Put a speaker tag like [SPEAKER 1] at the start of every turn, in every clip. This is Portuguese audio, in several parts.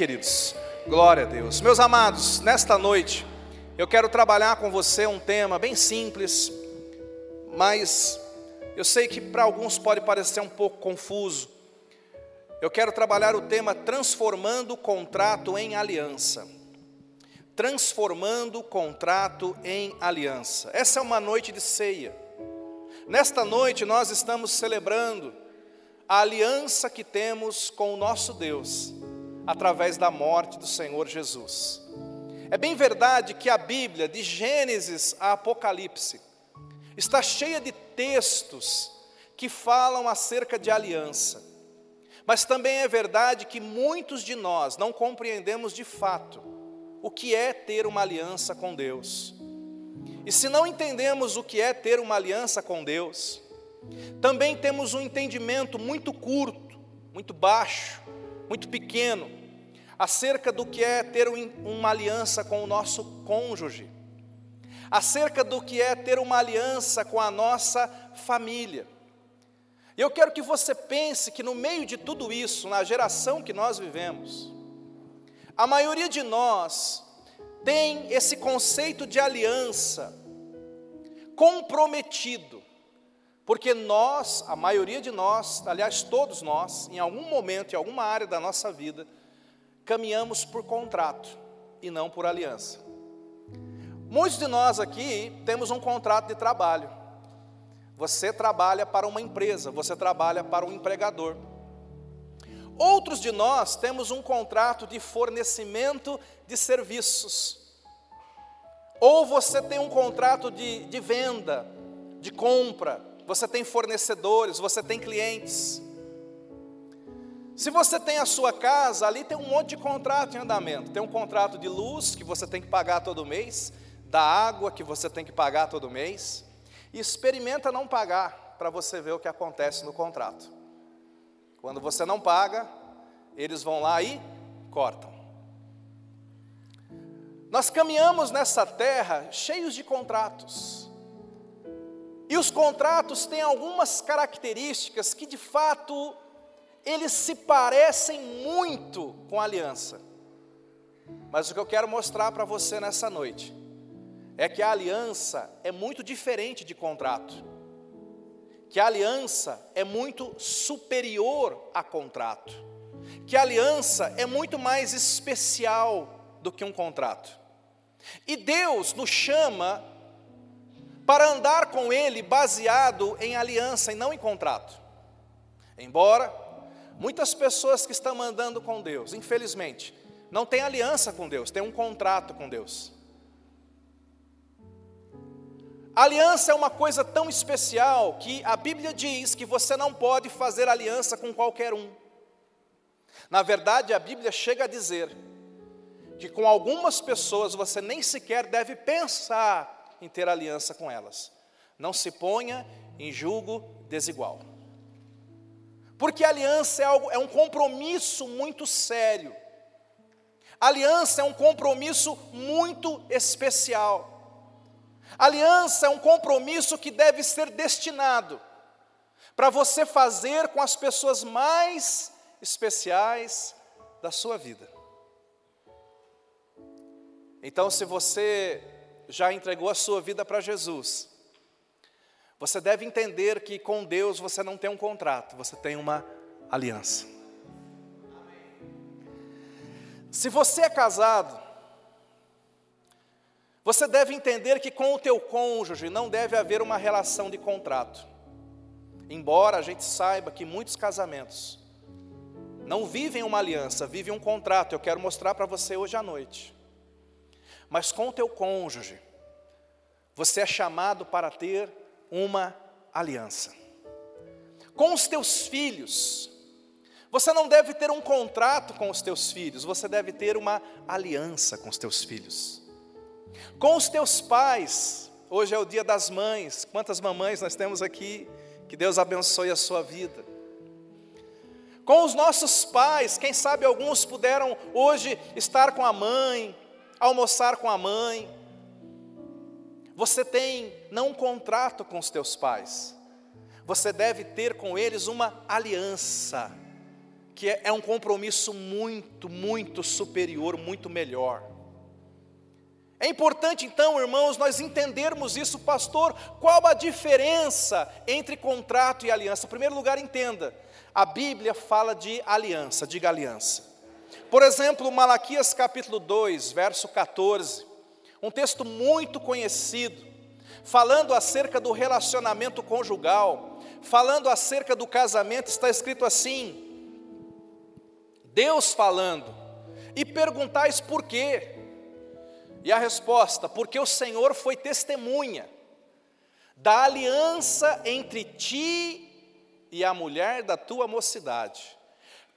[SPEAKER 1] Queridos, glória a Deus. Meus amados, nesta noite eu quero trabalhar com você um tema bem simples, mas eu sei que para alguns pode parecer um pouco confuso. Eu quero trabalhar o tema transformando o contrato em aliança. Transformando o contrato em aliança. Essa é uma noite de ceia. Nesta noite nós estamos celebrando a aliança que temos com o nosso Deus através da morte do Senhor Jesus. É bem verdade que a Bíblia, de Gênesis a Apocalipse, está cheia de textos que falam acerca de aliança. Mas também é verdade que muitos de nós não compreendemos de fato o que é ter uma aliança com Deus. E se não entendemos o que é ter uma aliança com Deus, também temos um entendimento muito curto, muito baixo, muito pequeno acerca do que é ter uma aliança com o nosso cônjuge, acerca do que é ter uma aliança com a nossa família. Eu quero que você pense que no meio de tudo isso, na geração que nós vivemos, a maioria de nós tem esse conceito de aliança comprometido, porque nós, a maioria de nós, aliás, todos nós, em algum momento, em alguma área da nossa vida, caminhamos por contrato e não por aliança. Muitos de nós aqui temos um contrato de trabalho. Você trabalha para uma empresa, você trabalha para um empregador. Outros de nós temos um contrato de fornecimento de serviços. Ou você tem um contrato de, de venda, de compra, você tem fornecedores, você tem clientes. Se você tem a sua casa, ali tem um monte de contrato em andamento. Tem um contrato de luz que você tem que pagar todo mês, da água que você tem que pagar todo mês. E experimenta não pagar para você ver o que acontece no contrato. Quando você não paga, eles vão lá e cortam. Nós caminhamos nessa terra cheios de contratos. E os contratos têm algumas características que de fato eles se parecem muito com a aliança. Mas o que eu quero mostrar para você nessa noite é que a aliança é muito diferente de contrato. Que a aliança é muito superior a contrato. Que a aliança é muito mais especial do que um contrato. E Deus nos chama para andar com Ele baseado em aliança e não em contrato. Embora Muitas pessoas que estão andando com Deus, infelizmente, não têm aliança com Deus, têm um contrato com Deus. Aliança é uma coisa tão especial que a Bíblia diz que você não pode fazer aliança com qualquer um. Na verdade, a Bíblia chega a dizer que com algumas pessoas você nem sequer deve pensar em ter aliança com elas. Não se ponha em julgo desigual. Porque aliança é, algo, é um compromisso muito sério. Aliança é um compromisso muito especial. Aliança é um compromisso que deve ser destinado para você fazer com as pessoas mais especiais da sua vida. Então, se você já entregou a sua vida para Jesus, você deve entender que com Deus você não tem um contrato, você tem uma aliança. Se você é casado, você deve entender que com o teu cônjuge não deve haver uma relação de contrato. Embora a gente saiba que muitos casamentos não vivem uma aliança, vivem um contrato. Eu quero mostrar para você hoje à noite. Mas com o teu cônjuge, você é chamado para ter uma aliança. Com os teus filhos, você não deve ter um contrato com os teus filhos, você deve ter uma aliança com os teus filhos. Com os teus pais, hoje é o dia das mães, quantas mamães nós temos aqui, que Deus abençoe a sua vida. Com os nossos pais, quem sabe alguns puderam hoje estar com a mãe, almoçar com a mãe, você tem não um contrato com os teus pais, você deve ter com eles uma aliança, que é, é um compromisso muito, muito superior, muito melhor. É importante então, irmãos, nós entendermos isso, pastor. Qual a diferença entre contrato e aliança? Em primeiro lugar, entenda: a Bíblia fala de aliança, diga aliança. Por exemplo, Malaquias capítulo 2, verso 14, um texto muito conhecido, falando acerca do relacionamento conjugal, falando acerca do casamento, está escrito assim: Deus falando, e perguntais por quê? E a resposta: porque o Senhor foi testemunha da aliança entre ti e a mulher da tua mocidade,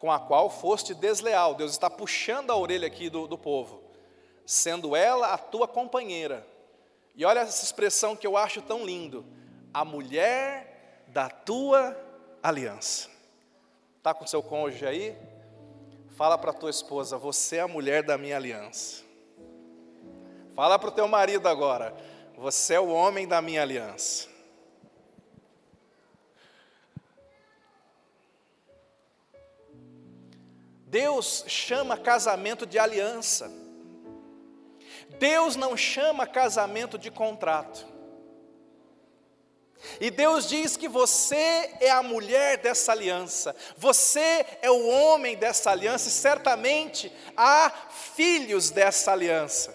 [SPEAKER 1] com a qual foste desleal. Deus está puxando a orelha aqui do, do povo, sendo ela a tua companheira. E olha essa expressão que eu acho tão lindo: a mulher da tua aliança. Está com seu cônjuge aí? Fala para tua esposa, você é a mulher da minha aliança. Fala para o teu marido agora, você é o homem da minha aliança. Deus chama casamento de aliança. Deus não chama casamento de contrato. E Deus diz que você é a mulher dessa aliança, você é o homem dessa aliança, e certamente há filhos dessa aliança.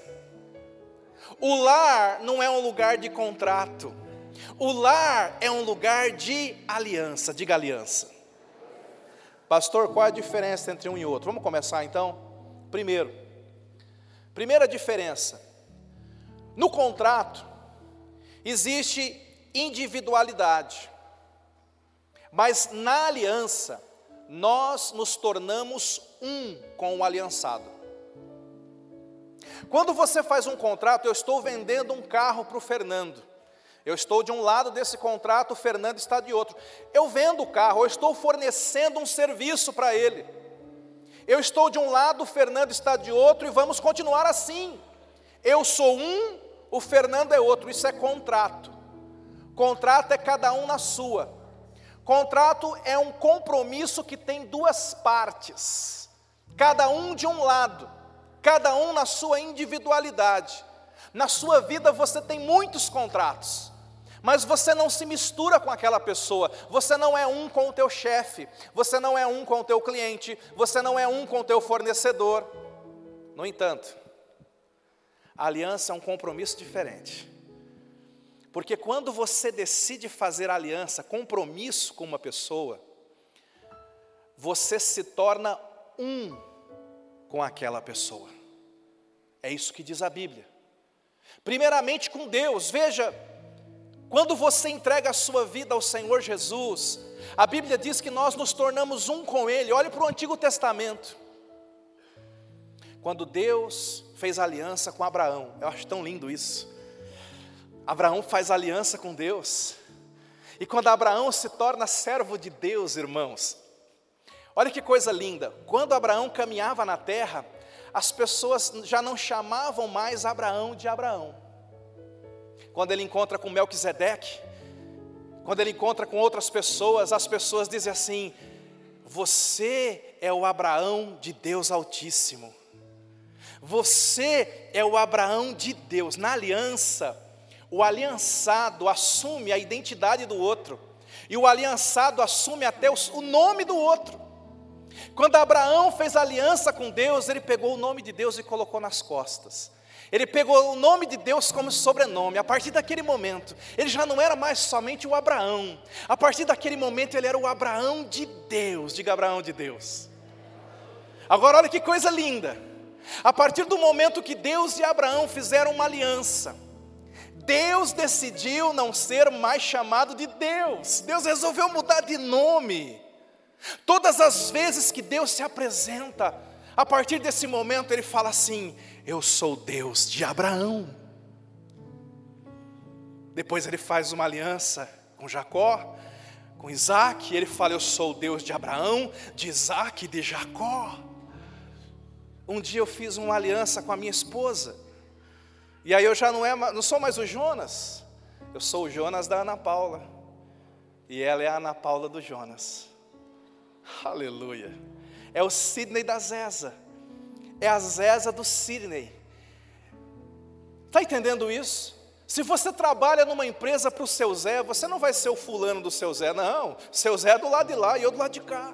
[SPEAKER 1] O lar não é um lugar de contrato, o lar é um lugar de aliança, diga aliança. Pastor, qual a diferença entre um e outro? Vamos começar então? Primeiro, primeira diferença: no contrato existe individualidade, mas na aliança nós nos tornamos um com o aliançado. Quando você faz um contrato, eu estou vendendo um carro para o Fernando. Eu estou de um lado desse contrato, o Fernando está de outro. Eu vendo o carro, eu estou fornecendo um serviço para ele. Eu estou de um lado, o Fernando está de outro e vamos continuar assim. Eu sou um, o Fernando é outro. Isso é contrato. Contrato é cada um na sua. Contrato é um compromisso que tem duas partes, cada um de um lado, cada um na sua individualidade. Na sua vida você tem muitos contratos mas você não se mistura com aquela pessoa, você não é um com o teu chefe, você não é um com o teu cliente, você não é um com o teu fornecedor. No entanto, a aliança é um compromisso diferente. Porque quando você decide fazer aliança, compromisso com uma pessoa, você se torna um com aquela pessoa. É isso que diz a Bíblia. Primeiramente com Deus, veja, quando você entrega a sua vida ao Senhor Jesus, a Bíblia diz que nós nos tornamos um com Ele. Olhe para o Antigo Testamento. Quando Deus fez aliança com Abraão, eu acho tão lindo isso. Abraão faz aliança com Deus. E quando Abraão se torna servo de Deus, irmãos, olha que coisa linda. Quando Abraão caminhava na terra, as pessoas já não chamavam mais Abraão de Abraão quando ele encontra com Melquisedeque, quando ele encontra com outras pessoas, as pessoas dizem assim: Você é o Abraão de Deus Altíssimo. Você é o Abraão de Deus. Na aliança, o aliançado assume a identidade do outro, e o aliançado assume até o nome do outro. Quando Abraão fez aliança com Deus, ele pegou o nome de Deus e colocou nas costas. Ele pegou o nome de Deus como sobrenome. A partir daquele momento, ele já não era mais somente o Abraão. A partir daquele momento, ele era o Abraão de Deus. Diga Abraão de Deus. Agora, olha que coisa linda. A partir do momento que Deus e Abraão fizeram uma aliança, Deus decidiu não ser mais chamado de Deus. Deus resolveu mudar de nome. Todas as vezes que Deus se apresenta, a partir desse momento ele fala assim: eu sou Deus de Abraão. Depois ele faz uma aliança com Jacó, com Isaac, e ele fala: Eu sou Deus de Abraão, de Isaac e de Jacó. Um dia eu fiz uma aliança com a minha esposa, e aí eu já não, é, não sou mais o Jonas, eu sou o Jonas da Ana Paula, e ela é a Ana Paula do Jonas. Aleluia. É o Sidney da Zeza, é a Zeza do Sidney. Está entendendo isso? Se você trabalha numa empresa para o seu Zé, você não vai ser o fulano do seu Zé, não. Seu Zé é do lado de lá e eu do lado de cá.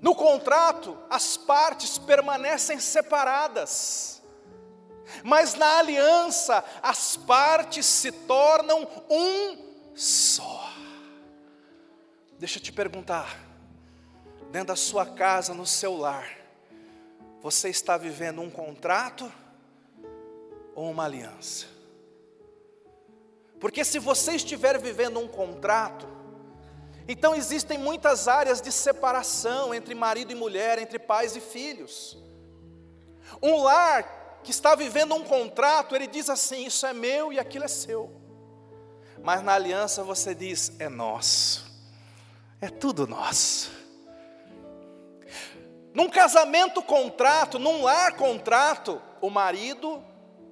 [SPEAKER 1] No contrato, as partes permanecem separadas, mas na aliança, as partes se tornam um só. Deixa eu te perguntar, dentro da sua casa, no seu lar, você está vivendo um contrato ou uma aliança? Porque se você estiver vivendo um contrato, então existem muitas áreas de separação entre marido e mulher, entre pais e filhos. Um lar que está vivendo um contrato, ele diz assim: Isso é meu e aquilo é seu. Mas na aliança você diz: É nosso, é tudo nosso. Num casamento contrato, num lar contrato, o marido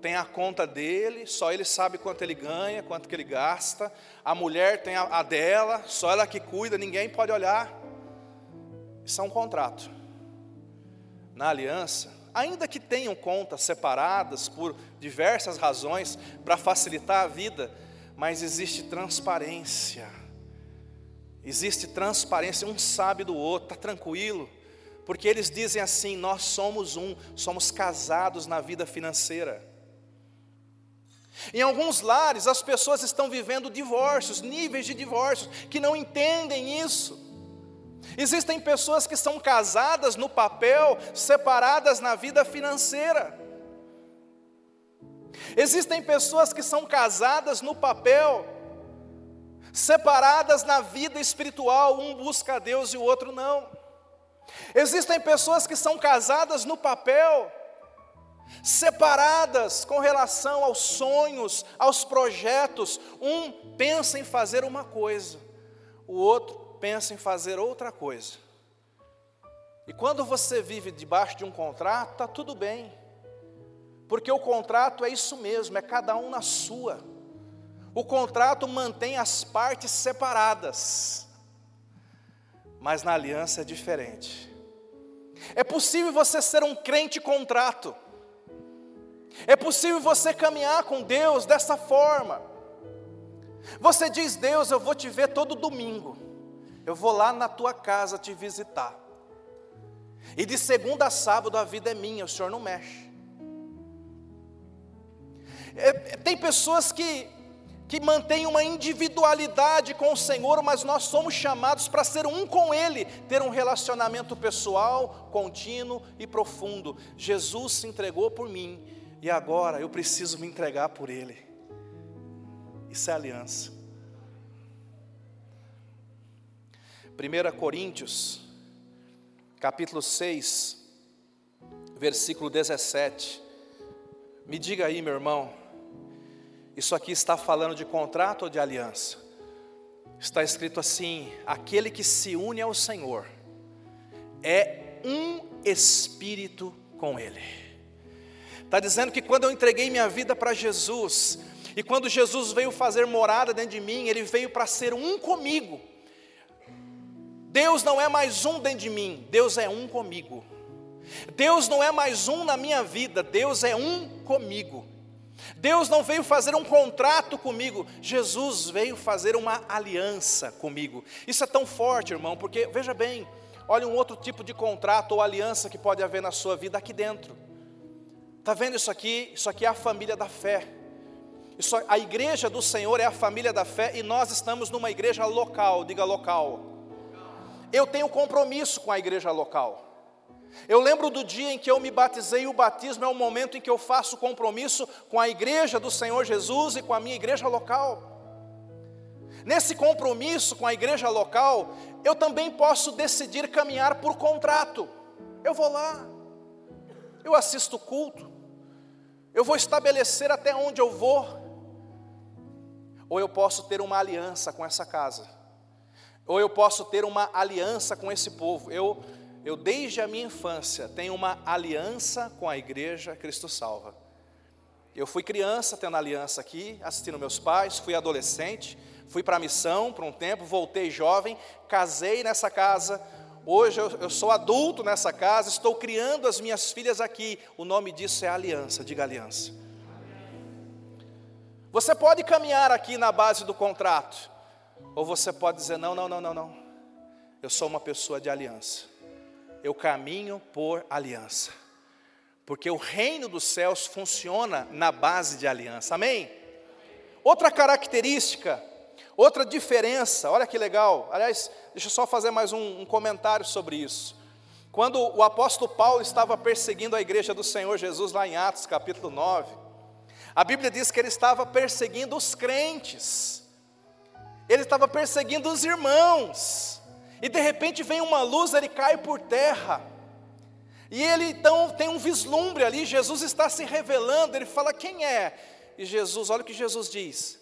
[SPEAKER 1] tem a conta dele, só ele sabe quanto ele ganha, quanto que ele gasta. A mulher tem a, a dela, só ela que cuida, ninguém pode olhar. Isso é um contrato. Na aliança, ainda que tenham contas separadas por diversas razões para facilitar a vida, mas existe transparência. Existe transparência, um sabe do outro, está tranquilo, porque eles dizem assim: nós somos um, somos casados na vida financeira. Em alguns lares, as pessoas estão vivendo divórcios, níveis de divórcios, que não entendem isso. Existem pessoas que são casadas no papel, separadas na vida financeira. Existem pessoas que são casadas no papel, separadas na vida espiritual, um busca a Deus e o outro não. Existem pessoas que são casadas no papel, separadas com relação aos sonhos, aos projetos. Um pensa em fazer uma coisa, o outro pensa em fazer outra coisa. E quando você vive debaixo de um contrato, está tudo bem, porque o contrato é isso mesmo, é cada um na sua. O contrato mantém as partes separadas, mas na aliança é diferente. É possível você ser um crente contrato, é possível você caminhar com Deus dessa forma. Você diz, Deus, eu vou te ver todo domingo. Eu vou lá na tua casa te visitar. E de segunda a sábado a vida é minha, o Senhor não mexe. É, tem pessoas que, que mantêm uma individualidade com o Senhor, mas nós somos chamados para ser um com Ele, ter um relacionamento pessoal, contínuo e profundo. Jesus se entregou por mim, e agora eu preciso me entregar por Ele. Isso é aliança. 1 Coríntios, capítulo 6, versículo 17. Me diga aí, meu irmão, isso aqui está falando de contrato ou de aliança? Está escrito assim: aquele que se une ao Senhor é um espírito com Ele. Está dizendo que quando eu entreguei minha vida para Jesus, e quando Jesus veio fazer morada dentro de mim, Ele veio para ser um comigo. Deus não é mais um dentro de mim, Deus é um comigo. Deus não é mais um na minha vida, Deus é um comigo. Deus não veio fazer um contrato comigo, Jesus veio fazer uma aliança comigo. Isso é tão forte, irmão, porque veja bem, olha um outro tipo de contrato ou aliança que pode haver na sua vida aqui dentro. Está vendo isso aqui? Isso aqui é a família da fé. Isso, a igreja do Senhor é a família da fé e nós estamos numa igreja local, diga local. Eu tenho compromisso com a igreja local. Eu lembro do dia em que eu me batizei, o batismo é o momento em que eu faço compromisso com a igreja do Senhor Jesus e com a minha igreja local. Nesse compromisso com a igreja local, eu também posso decidir caminhar por contrato. Eu vou lá, eu assisto o culto, eu vou estabelecer até onde eu vou, ou eu posso ter uma aliança com essa casa, ou eu posso ter uma aliança com esse povo. Eu, eu desde a minha infância tenho uma aliança com a igreja Cristo Salva. Eu fui criança tendo aliança aqui, assistindo meus pais, fui adolescente, fui para a missão por um tempo, voltei jovem, casei nessa casa, Hoje eu, eu, sou adulto nessa casa, estou criando as minhas filhas aqui. O nome disso é aliança, diga aliança. Você pode caminhar aqui na base do contrato, ou você pode dizer: não, não, não, não, não. Eu sou uma pessoa de aliança. Eu caminho por aliança. Porque o reino dos céus funciona na base de aliança. Amém? Outra característica, outra diferença, olha que legal. Aliás, deixa eu só fazer mais um, um comentário sobre isso. Quando o apóstolo Paulo estava perseguindo a igreja do Senhor Jesus, lá em Atos capítulo 9, a Bíblia diz que ele estava perseguindo os crentes, ele estava perseguindo os irmãos, e de repente vem uma luz, ele cai por terra, e ele então tem um vislumbre ali, Jesus está se revelando, ele fala: Quem é? E Jesus, olha o que Jesus diz.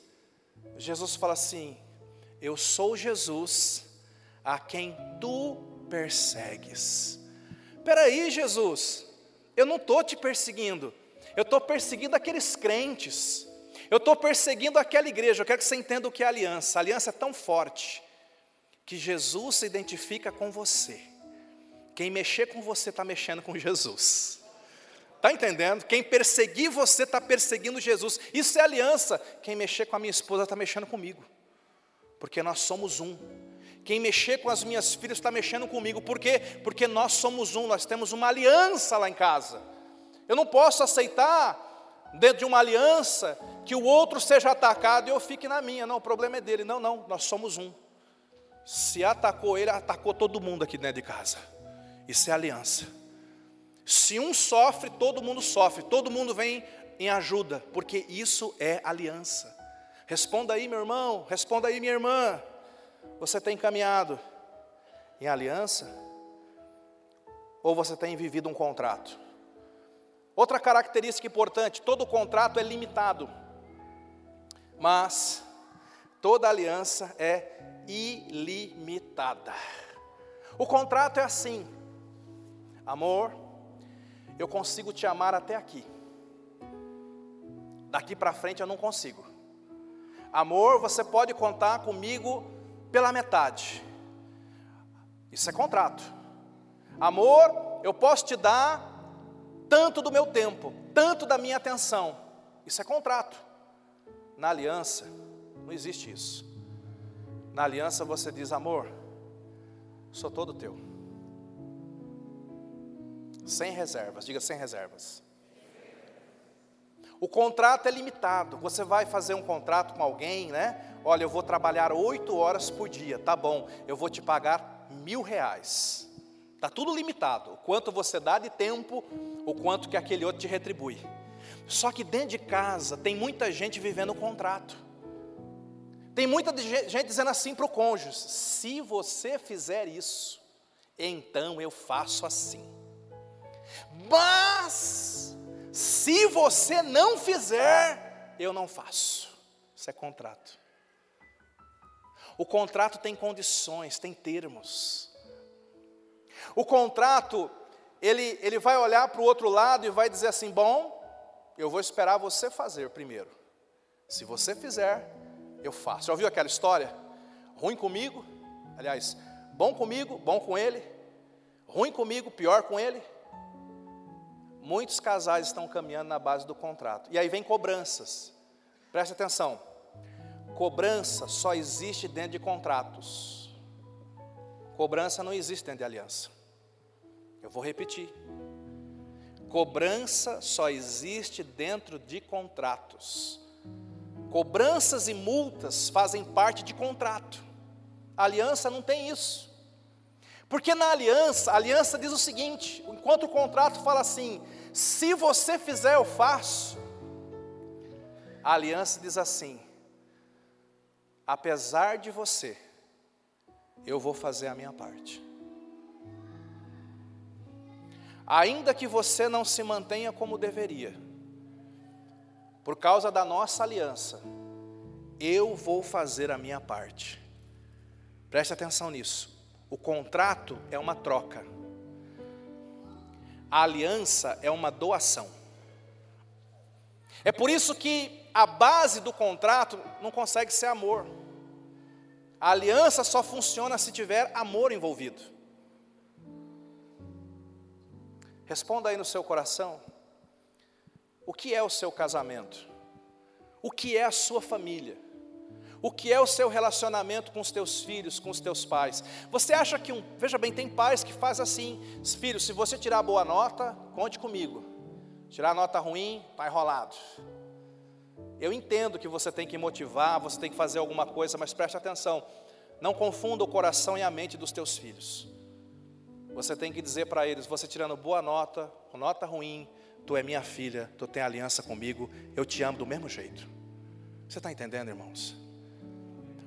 [SPEAKER 1] Jesus fala assim: Eu sou Jesus a quem tu persegues. Peraí, Jesus, eu não estou te perseguindo, eu estou perseguindo aqueles crentes, eu estou perseguindo aquela igreja. Eu quero que você entenda o que é aliança. A aliança é tão forte que Jesus se identifica com você. Quem mexer com você está mexendo com Jesus. Está entendendo? Quem perseguir você está perseguindo Jesus. Isso é aliança. Quem mexer com a minha esposa está mexendo comigo. Porque nós somos um. Quem mexer com as minhas filhas está mexendo comigo. Por quê? Porque nós somos um, nós temos uma aliança lá em casa. Eu não posso aceitar, dentro de uma aliança, que o outro seja atacado e eu fique na minha. Não, o problema é dele. Não, não, nós somos um. Se atacou ele, atacou todo mundo aqui dentro de casa. Isso é aliança. Se um sofre, todo mundo sofre, todo mundo vem em ajuda, porque isso é aliança. Responda aí, meu irmão, responda aí, minha irmã. Você tem caminhado em aliança? Ou você tem vivido um contrato? Outra característica importante: todo contrato é limitado, mas toda aliança é ilimitada. O contrato é assim, amor, eu consigo te amar até aqui. Daqui para frente eu não consigo. Amor, você pode contar comigo pela metade. Isso é contrato. Amor, eu posso te dar tanto do meu tempo, tanto da minha atenção. Isso é contrato. Na aliança, não existe isso. Na aliança você diz: amor, sou todo teu. Sem reservas, diga sem reservas. O contrato é limitado. Você vai fazer um contrato com alguém, né? Olha, eu vou trabalhar oito horas por dia, tá bom? Eu vou te pagar mil reais. Tá tudo limitado. O quanto você dá de tempo, o quanto que aquele outro te retribui. Só que dentro de casa tem muita gente vivendo o contrato. Tem muita gente dizendo assim para o cônjuge: se você fizer isso, então eu faço assim. Mas, se você não fizer, eu não faço. Isso é contrato. O contrato tem condições, tem termos. O contrato, ele, ele vai olhar para o outro lado e vai dizer assim: bom, eu vou esperar você fazer primeiro. Se você fizer, eu faço. Já ouviu aquela história? Ruim comigo, aliás, bom comigo, bom com ele, ruim comigo, pior com ele. Muitos casais estão caminhando na base do contrato. E aí vem cobranças. Preste atenção. Cobrança só existe dentro de contratos. Cobrança não existe dentro de aliança. Eu vou repetir. Cobrança só existe dentro de contratos. Cobranças e multas fazem parte de contrato. A aliança não tem isso. Porque na aliança, a aliança diz o seguinte: enquanto o contrato fala assim, se você fizer, eu faço. A aliança diz assim: apesar de você, eu vou fazer a minha parte. Ainda que você não se mantenha como deveria, por causa da nossa aliança, eu vou fazer a minha parte. Preste atenção nisso. O contrato é uma troca. A aliança é uma doação. É por isso que a base do contrato não consegue ser amor. A aliança só funciona se tiver amor envolvido. Responda aí no seu coração. O que é o seu casamento? O que é a sua família? O que é o seu relacionamento com os teus filhos, com os teus pais? Você acha que um, veja bem, tem pais que faz assim, filho, se você tirar boa nota, conte comigo. Tirar nota ruim, está enrolado. Eu entendo que você tem que motivar, você tem que fazer alguma coisa, mas preste atenção. Não confunda o coração e a mente dos teus filhos. Você tem que dizer para eles: você tirando boa nota, nota ruim, tu é minha filha, tu tem aliança comigo, eu te amo do mesmo jeito. Você está entendendo, irmãos?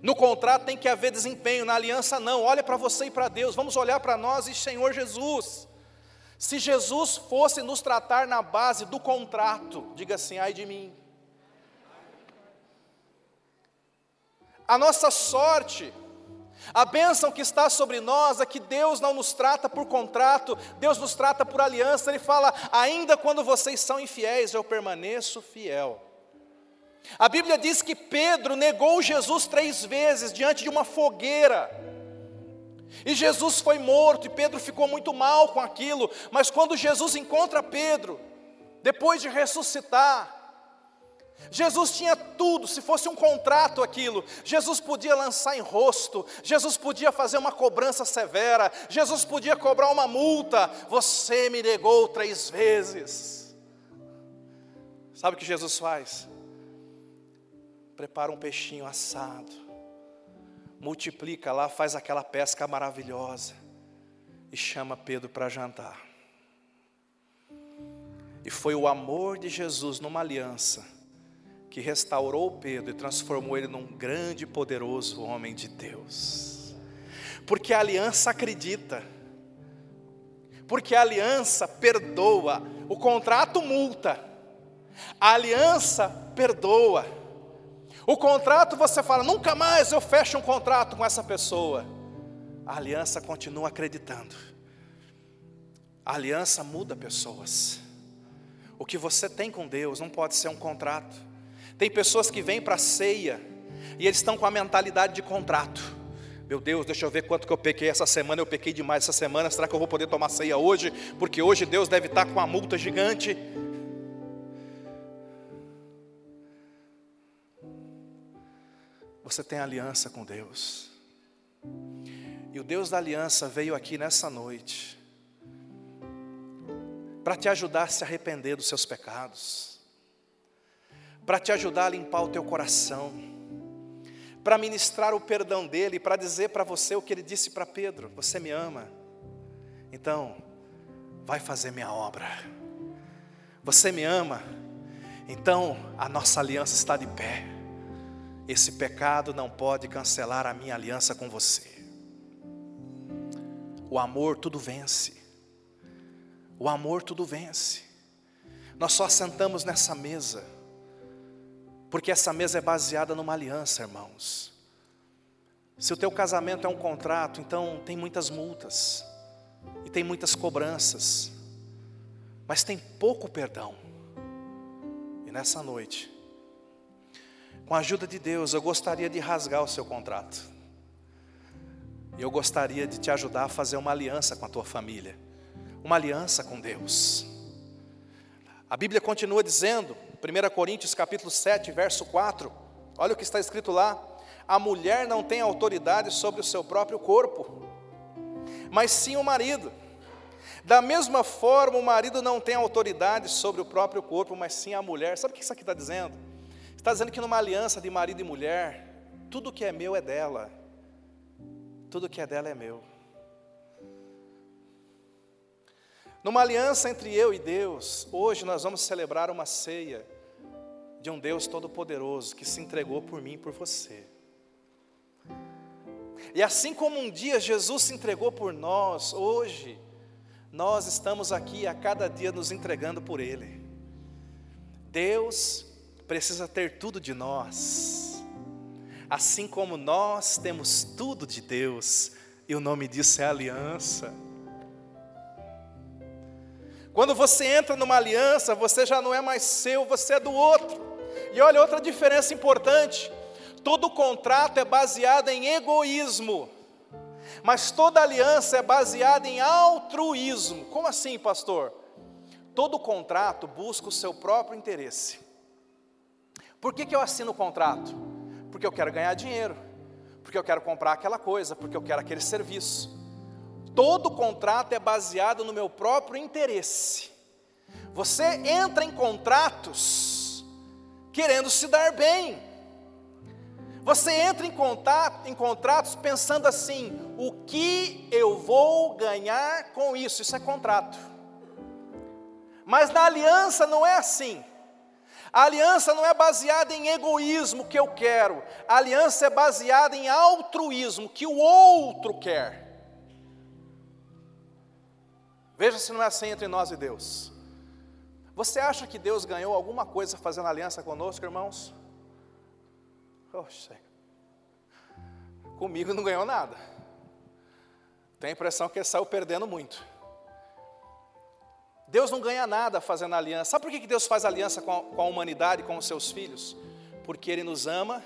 [SPEAKER 1] No contrato tem que haver desempenho, na aliança não. Olha para você e para Deus. Vamos olhar para nós e Senhor Jesus. Se Jesus fosse nos tratar na base do contrato, diga assim: ai de mim. A nossa sorte, a bênção que está sobre nós é que Deus não nos trata por contrato, Deus nos trata por aliança. Ele fala: ainda quando vocês são infiéis, eu permaneço fiel. A Bíblia diz que Pedro negou Jesus três vezes diante de uma fogueira. E Jesus foi morto e Pedro ficou muito mal com aquilo. Mas quando Jesus encontra Pedro, depois de ressuscitar, Jesus tinha tudo, se fosse um contrato aquilo, Jesus podia lançar em rosto, Jesus podia fazer uma cobrança severa, Jesus podia cobrar uma multa. Você me negou três vezes. Sabe o que Jesus faz? prepara um peixinho assado, multiplica lá, faz aquela pesca maravilhosa e chama Pedro para jantar. E foi o amor de Jesus numa aliança que restaurou Pedro e transformou ele num grande e poderoso homem de Deus. Porque a aliança acredita, porque a aliança perdoa, o contrato multa, a aliança perdoa. O contrato você fala, nunca mais eu fecho um contrato com essa pessoa. A aliança continua acreditando. A aliança muda pessoas. O que você tem com Deus não pode ser um contrato. Tem pessoas que vêm para a ceia e eles estão com a mentalidade de contrato. Meu Deus, deixa eu ver quanto que eu pequei essa semana. Eu pequei demais essa semana. Será que eu vou poder tomar ceia hoje? Porque hoje Deus deve estar com uma multa gigante. Você tem aliança com Deus. E o Deus da aliança veio aqui nessa noite para te ajudar a se arrepender dos seus pecados, para te ajudar a limpar o teu coração, para ministrar o perdão dele, para dizer para você o que ele disse para Pedro: Você me ama, então vai fazer minha obra. Você me ama, então a nossa aliança está de pé. Esse pecado não pode cancelar a minha aliança com você. O amor tudo vence. O amor tudo vence. Nós só sentamos nessa mesa, porque essa mesa é baseada numa aliança, irmãos. Se o teu casamento é um contrato, então tem muitas multas, e tem muitas cobranças, mas tem pouco perdão. E nessa noite, com a ajuda de Deus, eu gostaria de rasgar o seu contrato. E eu gostaria de te ajudar a fazer uma aliança com a tua família, uma aliança com Deus. A Bíblia continua dizendo, 1 Coríntios capítulo 7, verso 4, olha o que está escrito lá: a mulher não tem autoridade sobre o seu próprio corpo, mas sim o marido. Da mesma forma, o marido não tem autoridade sobre o próprio corpo, mas sim a mulher. Sabe o que isso aqui está dizendo? Está dizendo que numa aliança de marido e mulher, tudo que é meu é dela, tudo que é dela é meu. Numa aliança entre eu e Deus, hoje nós vamos celebrar uma ceia de um Deus Todo-Poderoso que se entregou por mim e por você. E assim como um dia Jesus se entregou por nós, hoje, nós estamos aqui a cada dia nos entregando por Ele. Deus precisa ter tudo de nós, assim como nós temos tudo de Deus, e o nome disso é aliança. Quando você entra numa aliança, você já não é mais seu, você é do outro. E olha outra diferença importante: todo contrato é baseado em egoísmo, mas toda aliança é baseada em altruísmo. Como assim, pastor? todo contrato busca o seu próprio interesse. Por que, que eu assino o contrato? Porque eu quero ganhar dinheiro, porque eu quero comprar aquela coisa, porque eu quero aquele serviço. Todo contrato é baseado no meu próprio interesse. Você entra em contratos querendo se dar bem. Você entra em, contato, em contratos pensando assim: o que eu vou ganhar com isso? Isso é contrato. Mas na aliança não é assim. A aliança não é baseada em egoísmo que eu quero, a aliança é baseada em altruísmo que o outro quer. Veja se não é assim entre nós e Deus. Você acha que Deus ganhou alguma coisa fazendo aliança conosco, irmãos? Comigo não ganhou nada. Tenho a impressão que ele saiu perdendo muito. Deus não ganha nada fazendo aliança. Sabe por que Deus faz aliança com a, com a humanidade, com os seus filhos? Porque Ele nos ama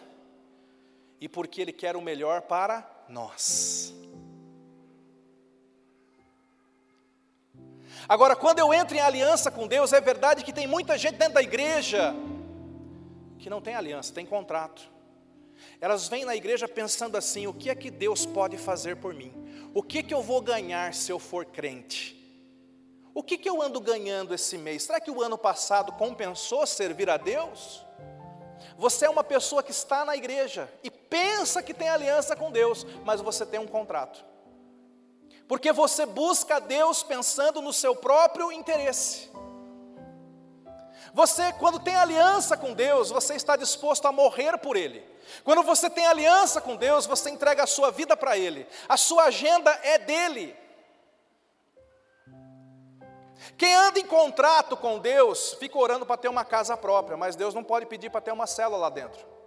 [SPEAKER 1] e porque Ele quer o melhor para nós. Agora, quando eu entro em aliança com Deus, é verdade que tem muita gente dentro da igreja que não tem aliança, tem contrato. Elas vêm na igreja pensando assim: o que é que Deus pode fazer por mim? O que, que eu vou ganhar se eu for crente? O que, que eu ando ganhando esse mês? Será que o ano passado compensou servir a Deus? Você é uma pessoa que está na igreja e pensa que tem aliança com Deus, mas você tem um contrato. Porque você busca Deus pensando no seu próprio interesse. Você, quando tem aliança com Deus, você está disposto a morrer por Ele. Quando você tem aliança com Deus, você entrega a sua vida para Ele. A sua agenda é dele. Quem anda em contrato com Deus, fica orando para ter uma casa própria, mas Deus não pode pedir para ter uma célula lá dentro.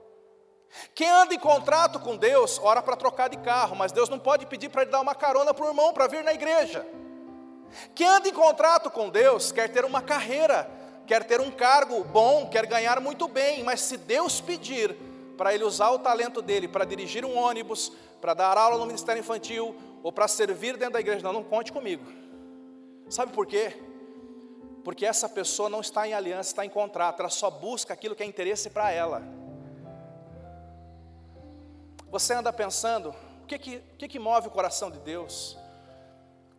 [SPEAKER 1] Quem anda em contrato com Deus, ora para trocar de carro, mas Deus não pode pedir para ele dar uma carona para o irmão para vir na igreja. Quem anda em contrato com Deus, quer ter uma carreira, quer ter um cargo bom, quer ganhar muito bem, mas se Deus pedir para ele usar o talento dele para dirigir um ônibus, para dar aula no ministério infantil ou para servir dentro da igreja, não, não conte comigo. Sabe por quê? Porque essa pessoa não está em aliança, está em contrato, ela só busca aquilo que é interesse para ela. Você anda pensando, o que que, o que que move o coração de Deus?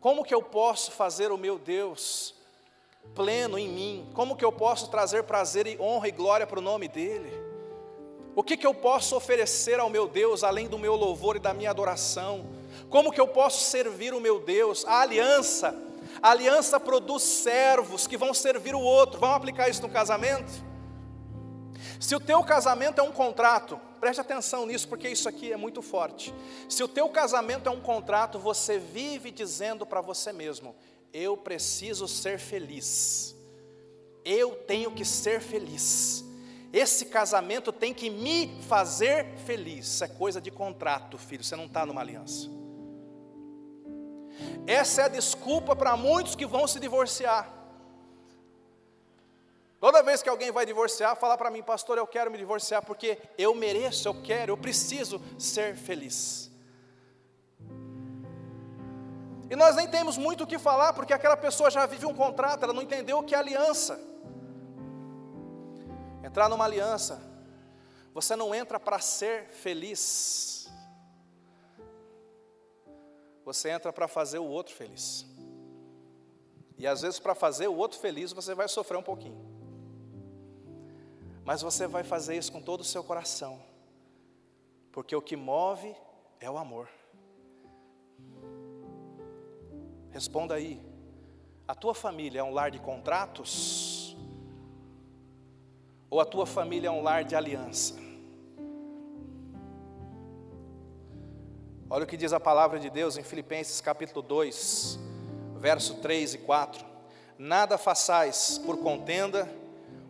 [SPEAKER 1] Como que eu posso fazer o meu Deus pleno em mim? Como que eu posso trazer prazer e honra e glória para o nome dEle? O que que eu posso oferecer ao meu Deus além do meu louvor e da minha adoração? Como que eu posso servir o meu Deus? A aliança, a aliança produz servos que vão servir o outro. Vamos aplicar isso no casamento? Se o teu casamento é um contrato, preste atenção nisso, porque isso aqui é muito forte. Se o teu casamento é um contrato, você vive dizendo para você mesmo: eu preciso ser feliz. Eu tenho que ser feliz. Esse casamento tem que me fazer feliz. Isso é coisa de contrato, filho. Você não está numa aliança. Essa é a desculpa para muitos que vão se divorciar. Toda vez que alguém vai divorciar, fala para mim, pastor, eu quero me divorciar porque eu mereço, eu quero, eu preciso ser feliz. E nós nem temos muito o que falar, porque aquela pessoa já vive um contrato, ela não entendeu o que é aliança. Entrar numa aliança, você não entra para ser feliz, você entra para fazer o outro feliz. E às vezes, para fazer o outro feliz, você vai sofrer um pouquinho. Mas você vai fazer isso com todo o seu coração, porque o que move é o amor. Responda aí: a tua família é um lar de contratos? Ou a tua família é um lar de aliança? Olha o que diz a palavra de Deus em Filipenses capítulo 2, verso 3 e 4. Nada façais por contenda,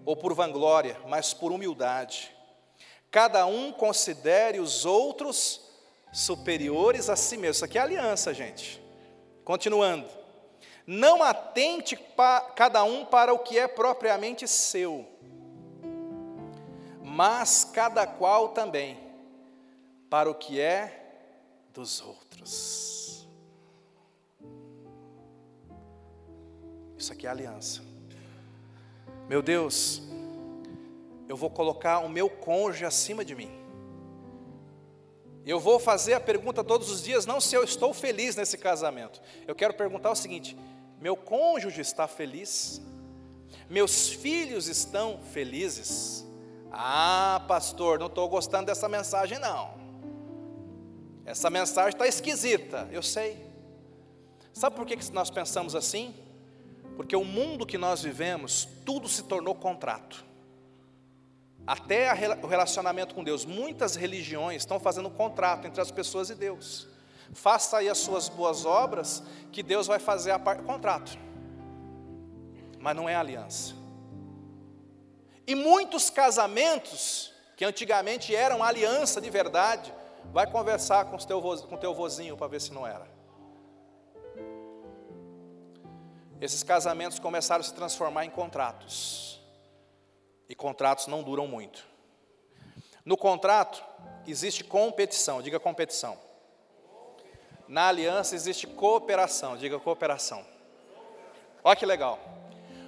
[SPEAKER 1] ou por vanglória, mas por humildade. Cada um considere os outros superiores a si mesmo. Isso aqui é aliança, gente. Continuando. Não atente cada um para o que é propriamente seu, mas cada qual também para o que é dos outros. Isso aqui é aliança. Meu Deus, eu vou colocar o meu cônjuge acima de mim. Eu vou fazer a pergunta todos os dias, não se eu estou feliz nesse casamento. Eu quero perguntar o seguinte: meu cônjuge está feliz? Meus filhos estão felizes? Ah, pastor, não estou gostando dessa mensagem, não. Essa mensagem está esquisita, eu sei. Sabe por que nós pensamos assim? Porque o mundo que nós vivemos, tudo se tornou contrato. Até o relacionamento com Deus. Muitas religiões estão fazendo contrato entre as pessoas e Deus. Faça aí as suas boas obras, que Deus vai fazer a parte. Contrato. Mas não é aliança. E muitos casamentos, que antigamente eram aliança de verdade, vai conversar com o com teu vozinho para ver se não era. Esses casamentos começaram a se transformar em contratos. E contratos não duram muito. No contrato existe competição, diga competição. Na aliança existe cooperação, diga cooperação. Olha que legal.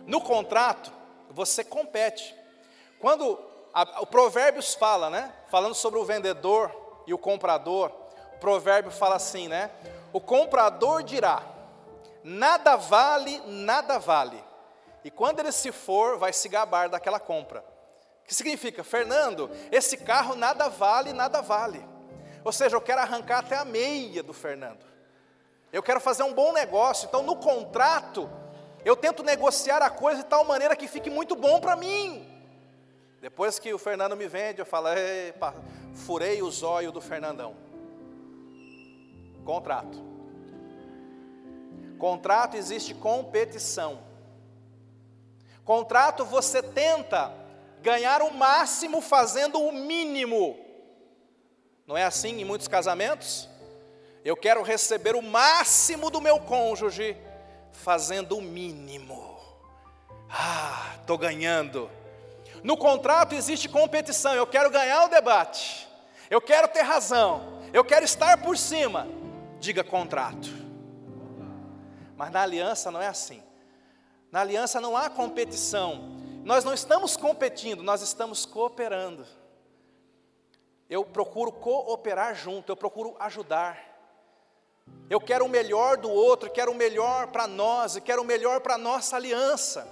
[SPEAKER 1] No contrato você compete. Quando a, o Provérbios fala, né? Falando sobre o vendedor e o comprador, o provérbio fala assim, né? O comprador dirá: nada vale, nada vale. E quando ele se for, vai se gabar daquela compra. O que significa? Fernando, esse carro nada vale, nada vale. Ou seja, eu quero arrancar até a meia do Fernando. Eu quero fazer um bom negócio. Então, no contrato, eu tento negociar a coisa de tal maneira que fique muito bom para mim. Depois que o Fernando me vende, eu falo, furei o zóio do Fernandão. Contrato. Contrato existe competição. Contrato você tenta ganhar o máximo fazendo o mínimo. Não é assim em muitos casamentos? Eu quero receber o máximo do meu cônjuge fazendo o mínimo. Ah, estou ganhando. No contrato existe competição. Eu quero ganhar o debate. Eu quero ter razão. Eu quero estar por cima. Diga contrato. Mas na aliança não é assim. Na aliança não há competição. Nós não estamos competindo, nós estamos cooperando. Eu procuro cooperar junto, eu procuro ajudar. Eu quero o melhor do outro, quero o melhor para nós, e quero o melhor para a nossa aliança.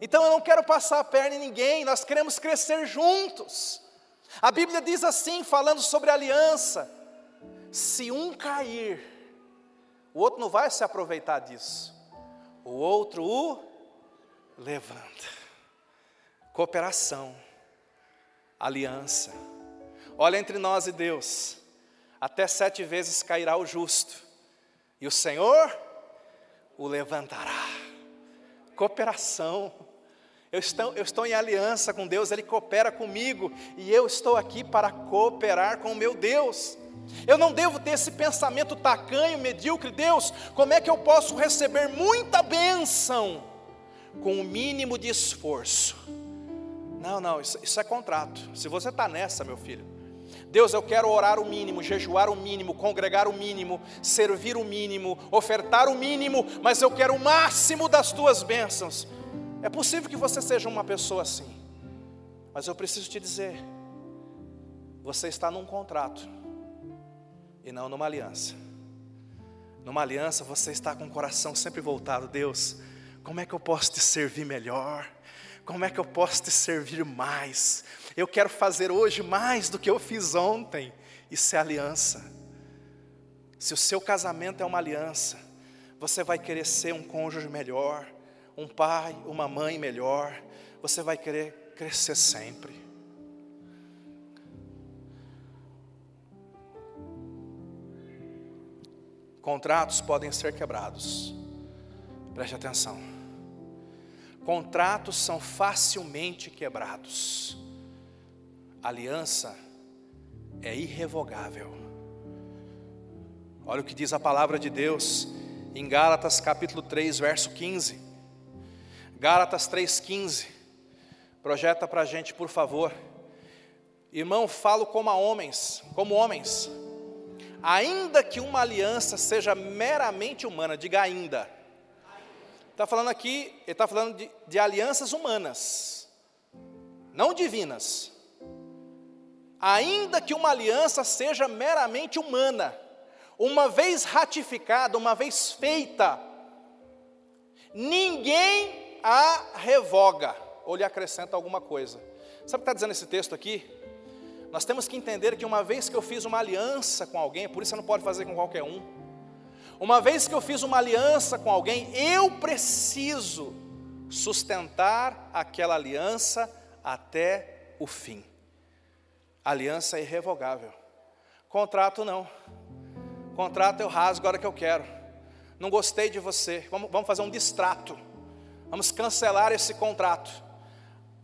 [SPEAKER 1] Então eu não quero passar a perna em ninguém, nós queremos crescer juntos. A Bíblia diz assim, falando sobre aliança: se um cair, o outro não vai se aproveitar disso o outro o levanta. Cooperação, aliança. Olha entre nós e Deus, até sete vezes cairá o justo, e o Senhor o levantará. Cooperação. Eu estou, eu estou em aliança com Deus, Ele coopera comigo, e eu estou aqui para cooperar com o meu Deus. Eu não devo ter esse pensamento tacanho, medíocre, Deus, como é que eu posso receber muita bênção com o mínimo de esforço? Não, não, isso, isso é contrato. Se você está nessa, meu filho, Deus, eu quero orar o mínimo, jejuar o mínimo, congregar o mínimo, servir o mínimo, ofertar o mínimo, mas eu quero o máximo das tuas bênçãos. É possível que você seja uma pessoa assim, mas eu preciso te dizer: você está num contrato e não numa aliança. Numa aliança você está com o coração sempre voltado, Deus, como é que eu posso te servir melhor? Como é que eu posso te servir mais? Eu quero fazer hoje mais do que eu fiz ontem. Isso é aliança. Se o seu casamento é uma aliança, você vai querer ser um cônjuge melhor, um pai, uma mãe melhor, você vai querer crescer sempre. Contratos podem ser quebrados. Preste atenção. Contratos são facilmente quebrados. Aliança é irrevogável. Olha o que diz a palavra de Deus em Gálatas capítulo 3, verso 15. Gálatas 3,15. Projeta para a gente, por favor. Irmão, falo como homens, como homens ainda que uma aliança seja meramente humana, diga ainda. está falando aqui, ele está falando de, de alianças humanas, não divinas. Ainda que uma aliança seja meramente humana, uma vez ratificada, uma vez feita, ninguém a revoga ou lhe acrescenta alguma coisa. Sabe o que está dizendo esse texto aqui? Nós temos que entender que uma vez que eu fiz uma aliança com alguém, por isso você não pode fazer com qualquer um. Uma vez que eu fiz uma aliança com alguém, eu preciso sustentar aquela aliança até o fim. Aliança é irrevogável. Contrato não. Contrato eu rasgo a hora que eu quero. Não gostei de você. Vamos, vamos fazer um distrato. Vamos cancelar esse contrato.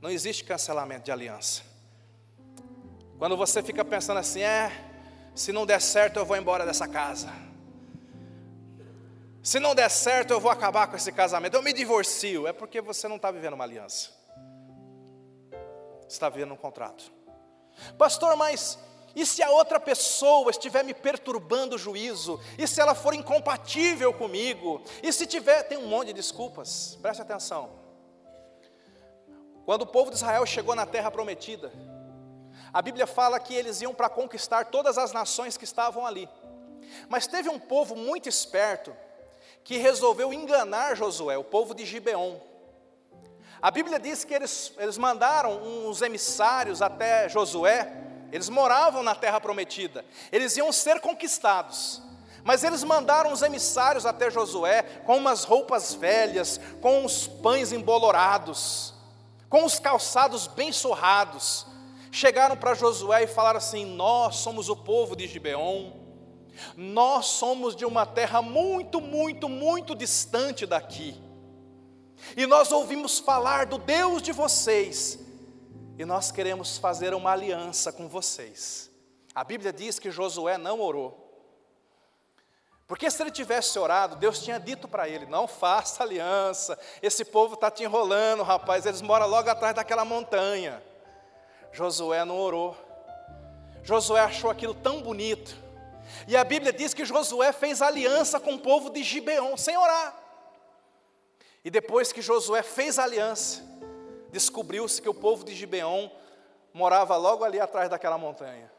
[SPEAKER 1] Não existe cancelamento de aliança. Quando você fica pensando assim, é, se não der certo eu vou embora dessa casa. Se não der certo eu vou acabar com esse casamento, eu me divorcio. É porque você não está vivendo uma aliança. Você está vivendo um contrato. Pastor, mas e se a outra pessoa estiver me perturbando o juízo? E se ela for incompatível comigo? E se tiver, tem um monte de desculpas, preste atenção. Quando o povo de Israel chegou na terra prometida, a Bíblia fala que eles iam para conquistar todas as nações que estavam ali. Mas teve um povo muito esperto que resolveu enganar Josué, o povo de Gibeon. A Bíblia diz que eles, eles mandaram uns emissários até Josué, eles moravam na terra prometida, eles iam ser conquistados. Mas eles mandaram os emissários até Josué com umas roupas velhas, com os pães embolorados, com os calçados bem surrados, chegaram para Josué e falaram assim: Nós somos o povo de Gibeon, nós somos de uma terra muito, muito, muito distante daqui, e nós ouvimos falar do Deus de vocês, e nós queremos fazer uma aliança com vocês. A Bíblia diz que Josué não orou, porque se ele tivesse orado, Deus tinha dito para ele: não faça aliança, esse povo está te enrolando, rapaz, eles moram logo atrás daquela montanha. Josué não orou. Josué achou aquilo tão bonito. E a Bíblia diz que Josué fez aliança com o povo de Gibeon, sem orar. E depois que Josué fez aliança, descobriu-se que o povo de Gibeon morava logo ali atrás daquela montanha.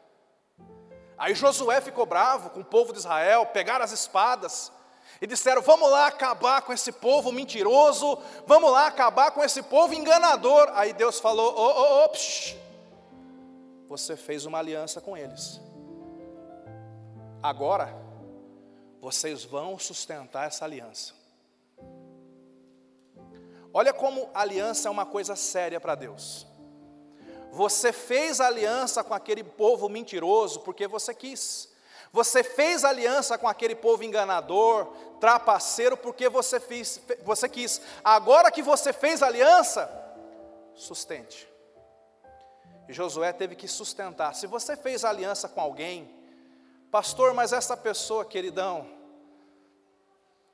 [SPEAKER 1] Aí Josué ficou bravo com o povo de Israel, pegaram as espadas e disseram: Vamos lá acabar com esse povo mentiroso, vamos lá acabar com esse povo enganador. Aí Deus falou: Ô, ô, ô, você fez uma aliança com eles. Agora, vocês vão sustentar essa aliança. Olha como aliança é uma coisa séria para Deus. Você fez aliança com aquele povo mentiroso porque você quis. Você fez aliança com aquele povo enganador, trapaceiro, porque você, fez, você quis. Agora que você fez aliança, sustente. Josué teve que sustentar. Se você fez aliança com alguém, pastor, mas essa pessoa, queridão,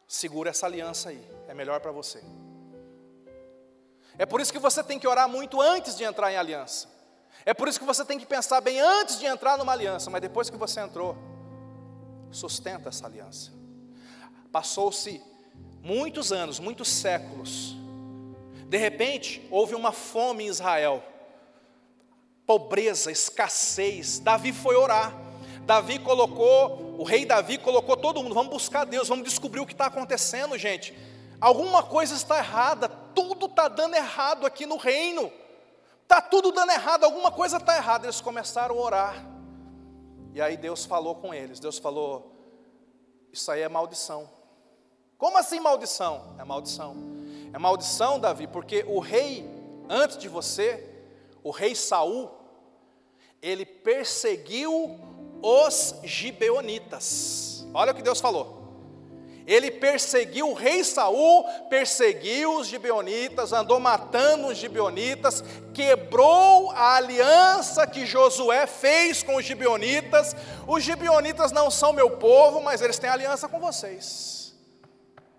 [SPEAKER 1] segura essa aliança aí, é melhor para você. É por isso que você tem que orar muito antes de entrar em aliança. É por isso que você tem que pensar bem antes de entrar numa aliança, mas depois que você entrou, sustenta essa aliança. Passou-se muitos anos, muitos séculos. De repente, houve uma fome em Israel pobreza, escassez. Davi foi orar. Davi colocou, o rei Davi colocou todo mundo, vamos buscar Deus, vamos descobrir o que está acontecendo, gente. Alguma coisa está errada, tudo está dando errado aqui no reino. Está tudo dando errado, alguma coisa está errada. Eles começaram a orar. E aí Deus falou com eles. Deus falou: Isso aí é maldição. Como assim maldição? É maldição. É maldição, Davi, porque o rei antes de você o rei Saul, ele perseguiu os gibeonitas. Olha o que Deus falou. Ele perseguiu o rei Saul, perseguiu os gibeonitas, andou matando os gibeonitas, quebrou a aliança que Josué fez com os gibeonitas. Os gibeonitas não são meu povo, mas eles têm aliança com vocês.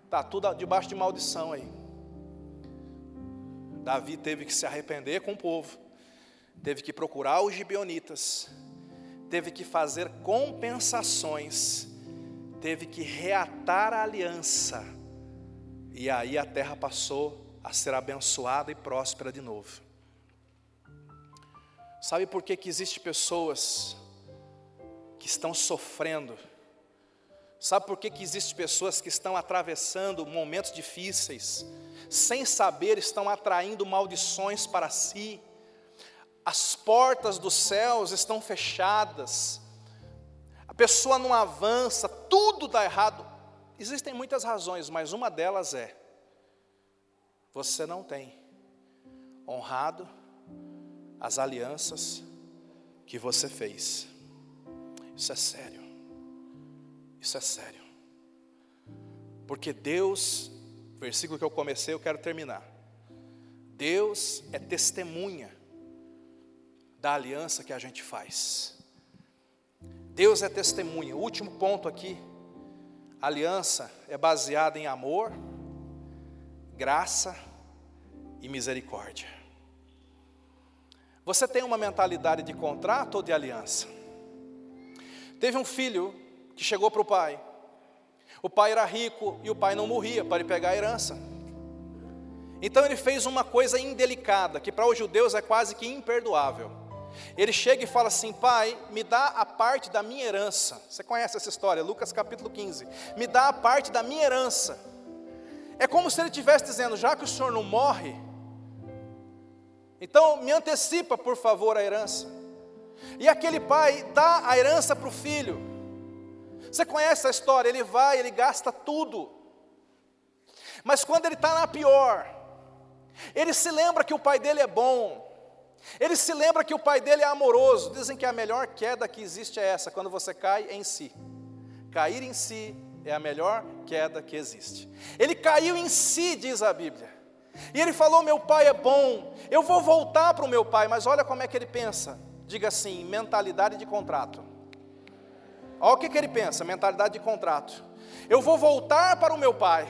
[SPEAKER 1] Tá tudo debaixo de maldição aí. Davi teve que se arrepender com o povo teve que procurar os gibeonitas, teve que fazer compensações, teve que reatar a aliança. E aí a terra passou a ser abençoada e próspera de novo. Sabe por que, que existe pessoas que estão sofrendo? Sabe por que, que existe pessoas que estão atravessando momentos difíceis, sem saber estão atraindo maldições para si? As portas dos céus estão fechadas, a pessoa não avança, tudo dá errado. Existem muitas razões, mas uma delas é: você não tem honrado as alianças que você fez. Isso é sério. Isso é sério. Porque Deus, versículo que eu comecei, eu quero terminar. Deus é testemunha da aliança que a gente faz. Deus é testemunha. O último ponto aqui aliança é baseada em amor, graça e misericórdia. Você tem uma mentalidade de contrato ou de aliança? Teve um filho que chegou para o pai. O pai era rico e o pai não morria para ele pegar a herança. Então ele fez uma coisa indelicada, que para os judeus é quase que imperdoável. Ele chega e fala assim: Pai, me dá a parte da minha herança. Você conhece essa história, Lucas capítulo 15. Me dá a parte da minha herança. É como se ele estivesse dizendo: Já que o senhor não morre, então me antecipa, por favor, a herança. E aquele pai dá a herança para o filho. Você conhece a história? Ele vai, ele gasta tudo. Mas quando ele está na pior, ele se lembra que o pai dele é bom, ele se lembra que o pai dele é amoroso. Dizem que a melhor queda que existe é essa, quando você cai em si. Cair em si é a melhor queda que existe. Ele caiu em si, diz a Bíblia. E ele falou: Meu pai é bom, eu vou voltar para o meu pai. Mas olha como é que ele pensa. Diga assim: mentalidade de contrato. Olha o que, que ele pensa: mentalidade de contrato. Eu vou voltar para o meu pai.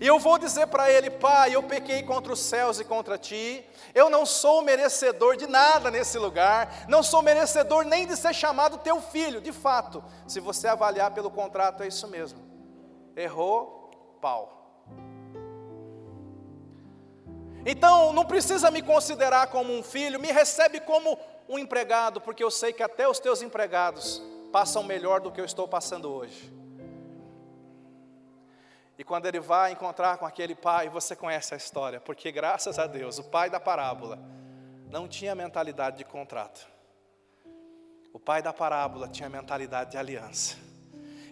[SPEAKER 1] E eu vou dizer para ele: Pai, eu pequei contra os céus e contra ti, eu não sou merecedor de nada nesse lugar, não sou merecedor nem de ser chamado teu filho. De fato, se você avaliar pelo contrato, é isso mesmo. Errou, pau. Então, não precisa me considerar como um filho, me recebe como um empregado, porque eu sei que até os teus empregados passam melhor do que eu estou passando hoje. E quando ele vai encontrar com aquele pai, você conhece a história, porque graças a Deus, o pai da parábola não tinha mentalidade de contrato. O pai da parábola tinha mentalidade de aliança.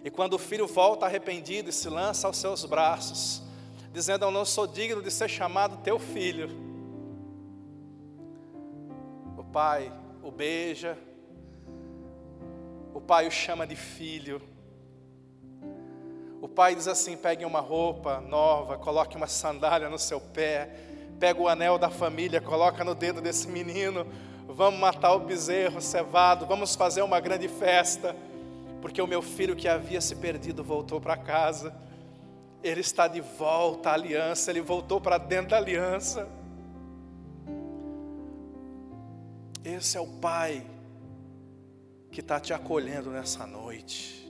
[SPEAKER 1] E quando o filho volta arrependido e se lança aos seus braços, dizendo: Eu não sou digno de ser chamado teu filho. O pai o beija, o pai o chama de filho. Pai diz assim: pegue uma roupa nova, coloque uma sandália no seu pé, pega o anel da família, coloca no dedo desse menino, vamos matar o bezerro cevado, vamos fazer uma grande festa, porque o meu filho que havia se perdido voltou para casa, ele está de volta à aliança, ele voltou para dentro da aliança. Esse é o Pai que está te acolhendo nessa noite.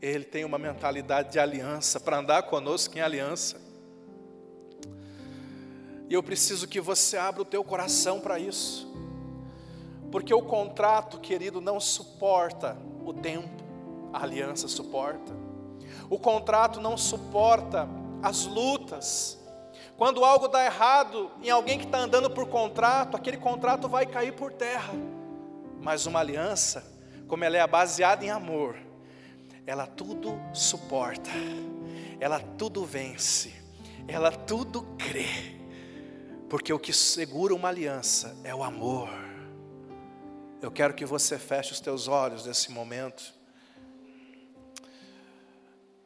[SPEAKER 1] Ele tem uma mentalidade de aliança, para andar conosco em aliança. E eu preciso que você abra o teu coração para isso. Porque o contrato, querido, não suporta o tempo, a aliança suporta. O contrato não suporta as lutas. Quando algo dá errado em alguém que está andando por contrato, aquele contrato vai cair por terra. Mas uma aliança, como ela é baseada em amor, ela tudo suporta, ela tudo vence, ela tudo crê, porque o que segura uma aliança é o amor. Eu quero que você feche os teus olhos nesse momento.